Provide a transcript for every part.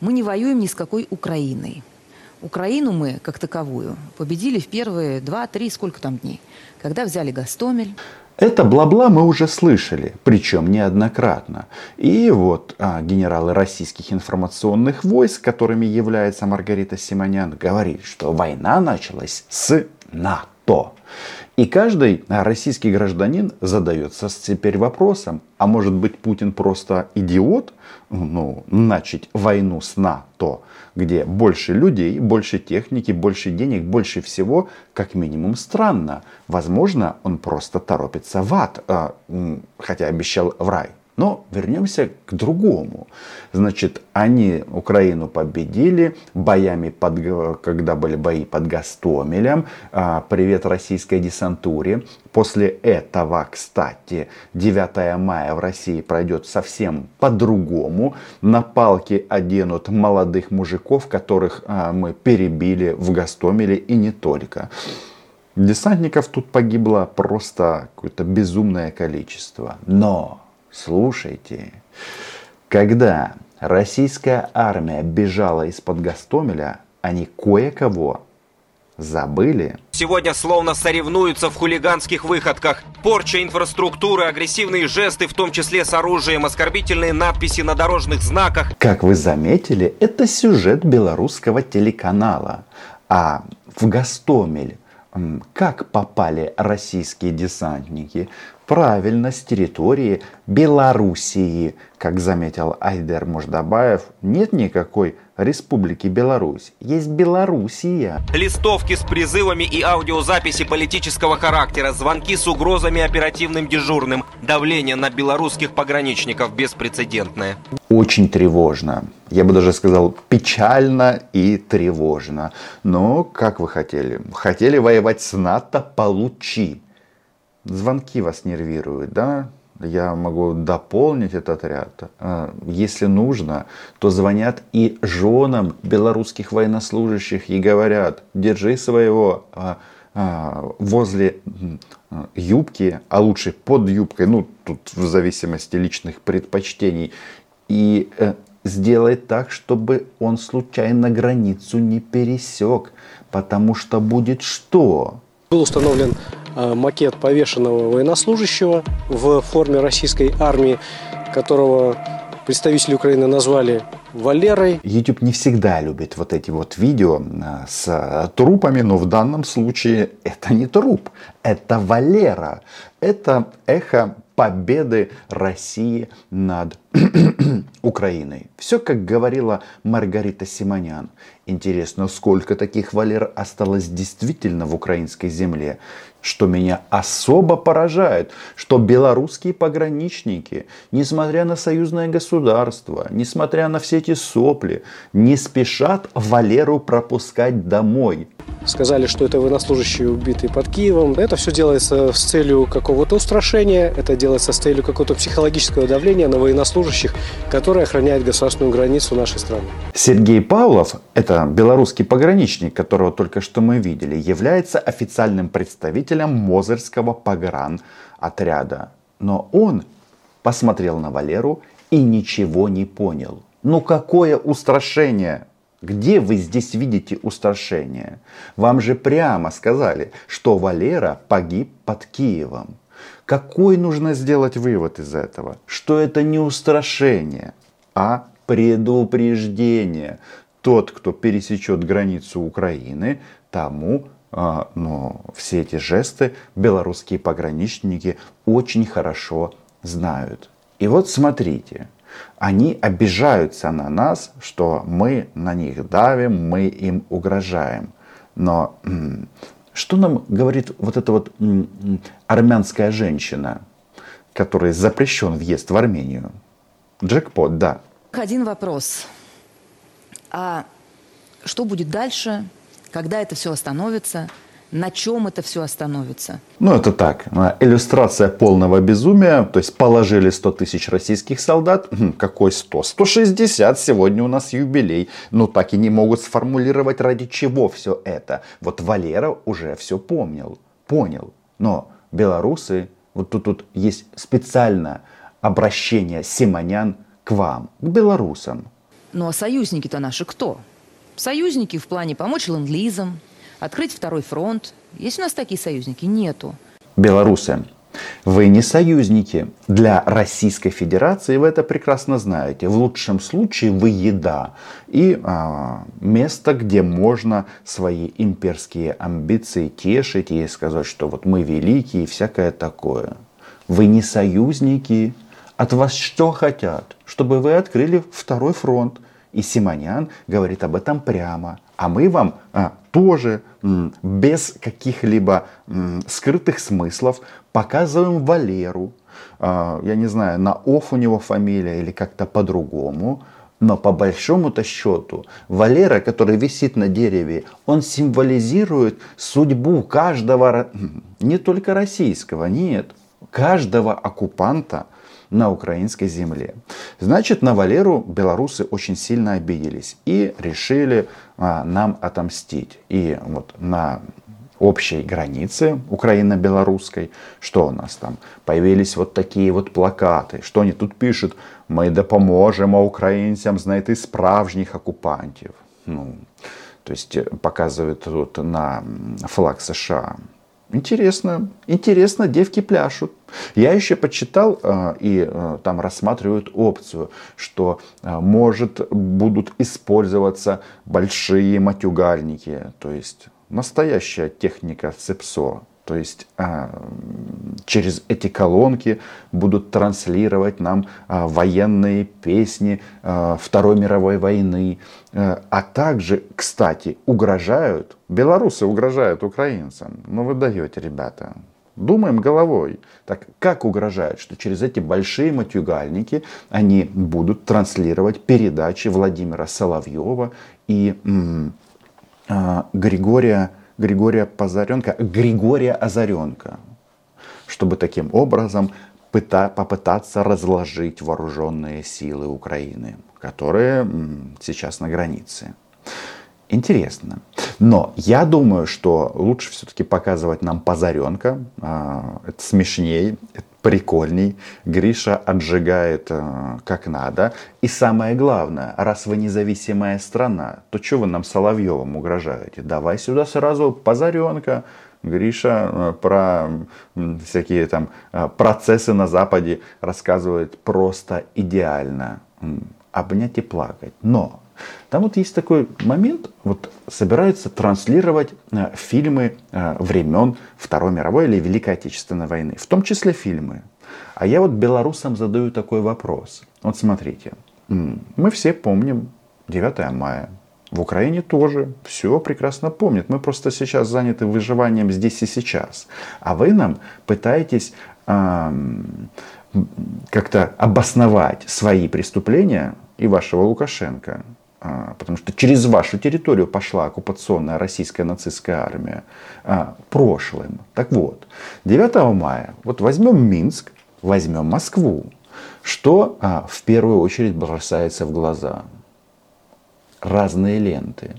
Мы не воюем ни с какой Украиной. Украину мы, как таковую, победили в первые два-три, сколько там дней, когда взяли Гастомель. Это бла-бла мы уже слышали, причем неоднократно. И вот а, генералы российских информационных войск, которыми является Маргарита Симонян, говорит, что война началась с НАТО. И каждый российский гражданин задается теперь вопросом, а может быть Путин просто идиот, ну, начать войну с НАТО, где больше людей, больше техники, больше денег, больше всего, как минимум странно. Возможно, он просто торопится в ад, а, хотя обещал в рай. Но вернемся к другому. Значит, они Украину победили боями, под, когда были бои под Гастомелем. А, привет российской десантуре. После этого, кстати, 9 мая в России пройдет совсем по-другому. На палки оденут молодых мужиков, которых а, мы перебили в Гастомеле и не только. Десантников тут погибло просто какое-то безумное количество. Но Слушайте, когда российская армия бежала из-под Гастомеля, они кое-кого забыли. Сегодня словно соревнуются в хулиганских выходках. Порча инфраструктуры, агрессивные жесты, в том числе с оружием, оскорбительные надписи на дорожных знаках. Как вы заметили, это сюжет белорусского телеканала. А в Гастомель как попали российские десантники? Правильно, с территории Белоруссии. Как заметил Айдер Мождабаев, нет никакой Республики Беларусь. Есть Белоруссия. Листовки с призывами и аудиозаписи политического характера, звонки с угрозами оперативным дежурным, давление на белорусских пограничников беспрецедентное. Очень тревожно. Я бы даже сказал печально и тревожно. Но как вы хотели? Хотели воевать с НАТО? Получи звонки вас нервируют, да? Я могу дополнить этот ряд. А, если нужно, то звонят и женам белорусских военнослужащих и говорят, держи своего а, а, возле юбки, а лучше под юбкой, ну тут в зависимости личных предпочтений, и э, сделай так, чтобы он случайно границу не пересек, потому что будет что? Был установлен Э, макет повешенного военнослужащего в форме российской армии, которого представители Украины назвали Валерой. YouTube не всегда любит вот эти вот видео э, с трупами, но в данном случае это не труп, это Валера. Это эхо победы России над Украиной. Все, как говорила Маргарита Симонян. Интересно, сколько таких Валер осталось действительно в украинской земле? Что меня особо поражает, что белорусские пограничники, несмотря на союзное государство, несмотря на все эти сопли, не спешат Валеру пропускать домой. Сказали, что это военнослужащие убитые под Киевом. Это все делается с целью какого-то устрашения, это делается с целью какого-то психологического давления на военнослужащих, которые охраняют государственную границу нашей страны. Сергей Павлов, это белорусский пограничник, которого только что мы видели, является официальным представителем Мозырского погран отряда. Но он посмотрел на Валеру и ничего не понял. Ну какое устрашение! Где вы здесь видите устрашение? Вам же прямо сказали, что Валера погиб под Киевом. Какой нужно сделать вывод из этого? Что это не устрашение, а предупреждение. Тот, кто пересечет границу Украины, тому а, но все эти жесты белорусские пограничники очень хорошо знают. И вот смотрите, они обижаются на нас, что мы на них давим, мы им угрожаем. Но что нам говорит вот эта вот армянская женщина, которой запрещен въезд в Армению? Джекпот, да. Один вопрос. А что будет дальше, когда это все остановится? На чем это все остановится? Ну, это так, иллюстрация полного безумия. То есть положили 100 тысяч российских солдат. Хм, какой 100? 160, сегодня у нас юбилей. Но так и не могут сформулировать, ради чего все это. Вот Валера уже все помнил, понял. Но белорусы, вот тут, тут есть специальное обращение Симонян к вам, к белорусам. Ну а союзники-то наши кто? Союзники в плане помочь ленд-лизам, открыть второй фронт. Есть у нас такие союзники? Нету. Белорусы, вы не союзники. Для Российской Федерации вы это прекрасно знаете. В лучшем случае вы еда и а, место, где можно свои имперские амбиции тешить и сказать, что вот мы великие и всякое такое. Вы не союзники. От вас что хотят? Чтобы вы открыли второй фронт. И Симонян говорит об этом прямо. А мы вам а, тоже без каких-либо скрытых смыслов показываем Валеру. А, я не знаю, на оф у него фамилия или как-то по-другому. Но по большому-то счету, Валера, который висит на дереве, он символизирует судьбу каждого, не только российского, нет, каждого оккупанта на украинской земле. Значит, на Валеру белорусы очень сильно обиделись и решили нам отомстить. И вот на общей границе украино-белорусской, что у нас там, появились вот такие вот плакаты, что они тут пишут, мы допоможемо українцям знайти справжніх оккупантів. Ну, то есть показывают тут на флаг США. Интересно, интересно, девки пляшут. Я еще почитал э, и э, там рассматривают опцию, что э, может будут использоваться большие матюгальники, то есть настоящая техника ЦЕПСО. То есть а, через эти колонки будут транслировать нам а, военные песни а, Второй мировой войны. А также, кстати, угрожают, белорусы угрожают украинцам. Ну вы даете, ребята. Думаем головой. Так как угрожают, что через эти большие матюгальники они будут транслировать передачи Владимира Соловьева и м- м- Григория Григория Позаренко, Григория Озаренко, чтобы таким образом попытаться разложить вооруженные силы Украины, которые сейчас на границе. Интересно. Но я думаю, что лучше все-таки показывать нам Позаренка. А, это смешней, это прикольней. Гриша отжигает э, как надо. И самое главное, раз вы независимая страна, то что вы нам Соловьевым угрожаете? Давай сюда сразу Позаренка. Гриша э, про всякие там э, процессы на Западе рассказывает просто идеально. Обнять и плакать. Но там вот есть такой момент, вот собираются транслировать э, фильмы э, времен Второй мировой или Великой Отечественной войны, в том числе фильмы. А я вот белорусам задаю такой вопрос. Вот смотрите, мы все помним 9 мая, в Украине тоже все прекрасно помнят. Мы просто сейчас заняты выживанием здесь и сейчас. А вы нам пытаетесь эм, как-то обосновать свои преступления и вашего Лукашенко потому что через вашу территорию пошла оккупационная российская нацистская армия а, прошлым. Так вот, 9 мая, вот возьмем Минск, возьмем Москву. Что а, в первую очередь бросается в глаза? Разные ленты.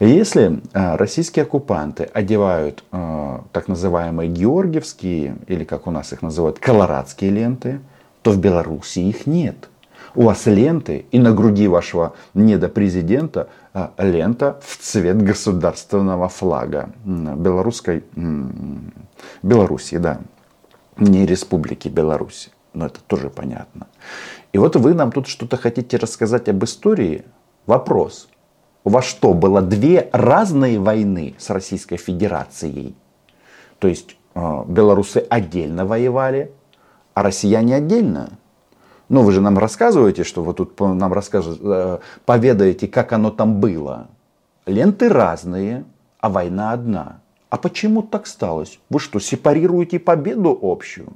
Если российские оккупанты одевают так называемые георгиевские, или как у нас их называют, колорадские ленты, то в Беларуси их нет – у вас ленты, и на груди вашего недопрезидента а, лента в цвет государственного флага белорусской, Белоруссии, да, не Республики Беларусь, но это тоже понятно. И вот вы нам тут что-то хотите рассказать об истории? Вопрос. У вас что, было две разные войны с Российской Федерацией? То есть а, белорусы отдельно воевали, а россияне отдельно? Ну, вы же нам рассказываете, что вы тут нам расскажете, э, поведаете, как оно там было. Ленты разные, а война одна. А почему так сталось? Вы что, сепарируете победу общую?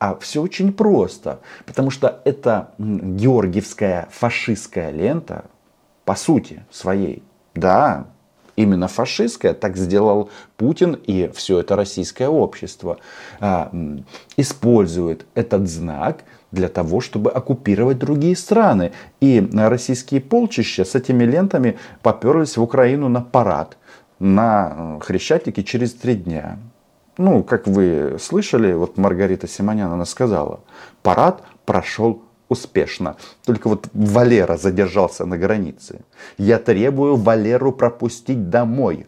А все очень просто. Потому что это георгиевская фашистская лента, по сути своей, да, именно фашистская, так сделал Путин и все это российское общество, а, использует этот знак для того, чтобы оккупировать другие страны. И российские полчища с этими лентами поперлись в Украину на парад на э, Хрещатике через три дня. Ну, как вы слышали, вот Маргарита Симонян, она сказала, парад прошел успешно. Только вот Валера задержался на границе. Я требую Валеру пропустить домой.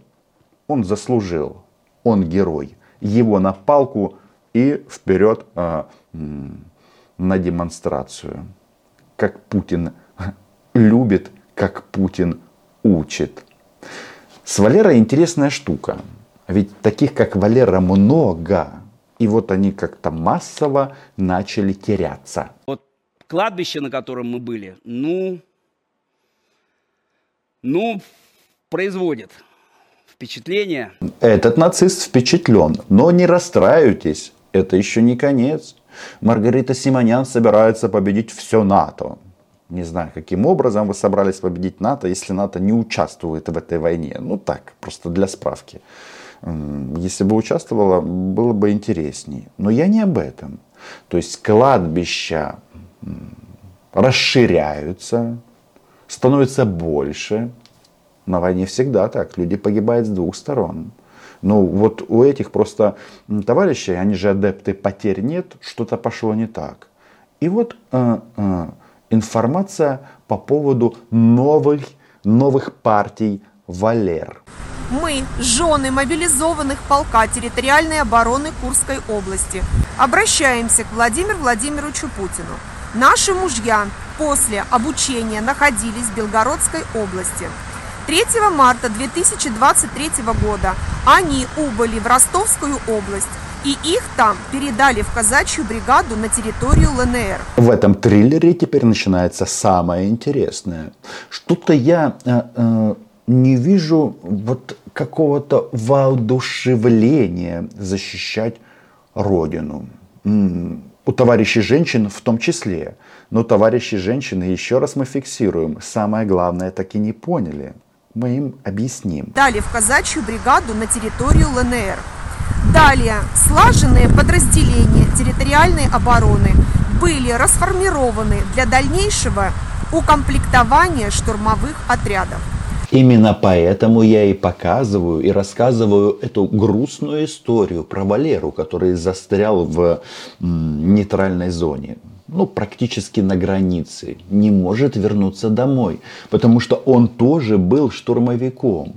Он заслужил. Он герой. Его на палку и вперед а, на демонстрацию. Как Путин любит, как Путин учит. С Валерой интересная штука. Ведь таких, как Валера, много. И вот они как-то массово начали теряться. Вот кладбище, на котором мы были, ну, ну, производит впечатление. Этот нацист впечатлен, но не расстраивайтесь, это еще не конец. Маргарита Симонян собирается победить все НАТО. Не знаю, каким образом вы собрались победить НАТО, если НАТО не участвует в этой войне. Ну так, просто для справки. Если бы участвовала, было бы интересней. Но я не об этом. То есть кладбища расширяются, становится больше. На войне всегда так. Люди погибают с двух сторон. Ну вот у этих просто товарищей, они же адепты потерь нет, что-то пошло не так. И вот э, э, информация по поводу новых, новых партий Валер. Мы, жены мобилизованных полка территориальной обороны Курской области, обращаемся к Владимиру Владимировичу Путину. Наши мужья после обучения находились в Белгородской области. 3 марта 2023 года они убыли в Ростовскую область и их там передали в казачью бригаду на территорию ЛНР. В этом триллере теперь начинается самое интересное. Что-то я э, э, не вижу вот какого-то воодушевления защищать Родину. У товарищей женщин в том числе. Но товарищи женщины, еще раз мы фиксируем, самое главное так и не поняли. Мы им объясним. Дали в казачью бригаду на территорию ЛНР. Далее, слаженные подразделения территориальной обороны были расформированы для дальнейшего укомплектования штурмовых отрядов. Именно поэтому я и показываю и рассказываю эту грустную историю про Валеру, который застрял в нейтральной зоне. Ну, практически на границе. Не может вернуться домой. Потому что он тоже был штурмовиком.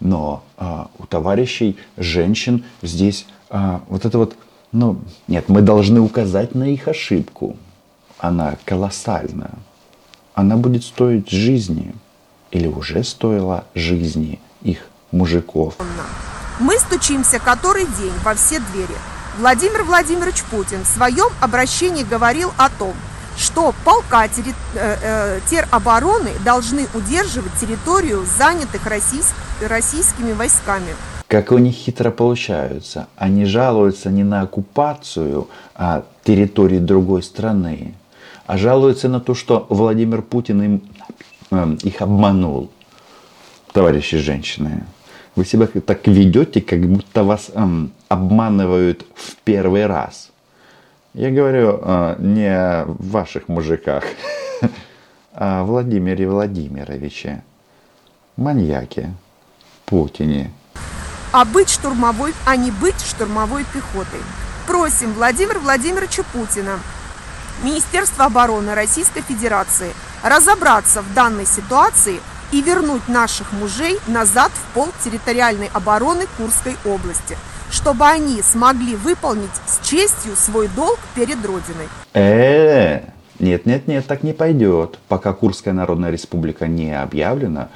Но а, у товарищей женщин здесь а, вот это вот, ну, нет, мы должны указать на их ошибку. Она колоссальна. Она будет стоить жизни или уже стоила жизни их мужиков. Мы стучимся который день во все двери. Владимир Владимирович Путин в своем обращении говорил о том, что полка э, э, теробороны должны удерживать территорию занятых российс... российскими войсками. Как у них хитро получаются. Они жалуются не на оккупацию а территории другой страны, а жалуются на то, что Владимир Путин им их обманул. Товарищи женщины, вы себя так ведете, как будто вас эм, обманывают в первый раз. Я говорю э, не о ваших мужиках, а о Владимире Владимировиче, маньяке, Путине. А быть штурмовой, а не быть штурмовой пехотой. Просим Владимира Владимировича Путина, Министерство обороны Российской Федерации – разобраться в данной ситуации и вернуть наших мужей назад в пол территориальной обороны Курской области, чтобы они смогли выполнить с честью свой долг перед Родиной. Э, нет, нет, нет, так не пойдет. Пока Курская Народная Республика не объявлена,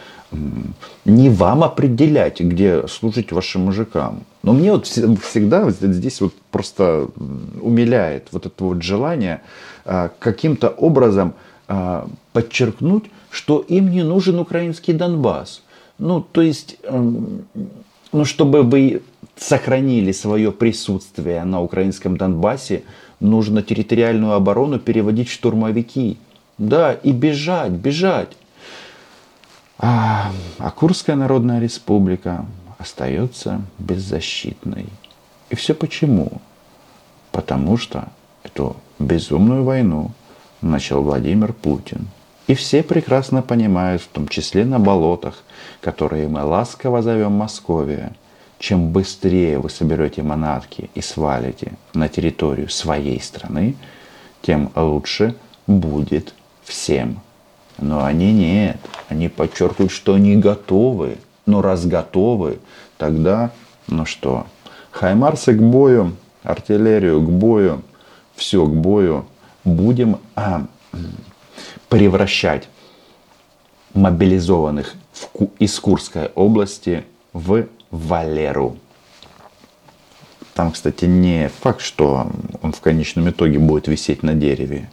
не вам определять, где служить вашим мужикам. Но мне вот всегда здесь вот просто умиляет вот это вот желание а, каким-то образом а, подчеркнуть, что им не нужен украинский Донбасс. Ну, то есть, ну, чтобы вы сохранили свое присутствие на украинском Донбассе, нужно территориальную оборону переводить в штурмовики. Да, и бежать, бежать. А, а Курская Народная Республика остается беззащитной. И все почему? Потому что эту безумную войну начал Владимир Путин. И все прекрасно понимают, в том числе на болотах, которые мы ласково зовем Московия, чем быстрее вы соберете манатки и свалите на территорию своей страны, тем лучше будет всем. Но они нет. Они подчеркивают, что они готовы. Но раз готовы, тогда, ну что, хаймарсы к бою, артиллерию к бою, все к бою. Будем а, превращать мобилизованных в, из Курской области в Валеру. Там, кстати, не факт, что он в конечном итоге будет висеть на дереве.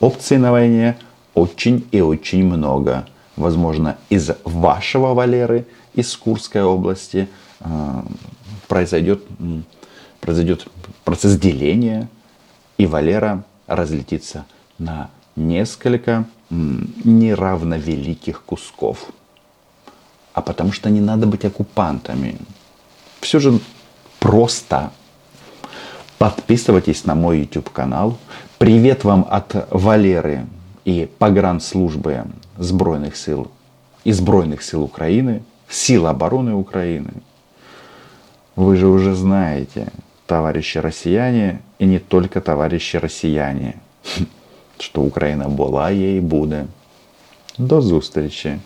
Опций на войне очень и очень много. Возможно, из вашего Валеры, из Курской области, э, произойдет, произойдет процесс деления, и Валера разлетится на несколько неравновеликих кусков. А потому что не надо быть оккупантами. Все же просто. Подписывайтесь на мой YouTube канал. Привет вам от Валеры и погранслужбы Збройных сил и Збройных сил Украины, сил обороны Украины. Вы же уже знаете, товарищи россияне, и не только товарищи россияне, что Україна була є і буде. До зустрічі!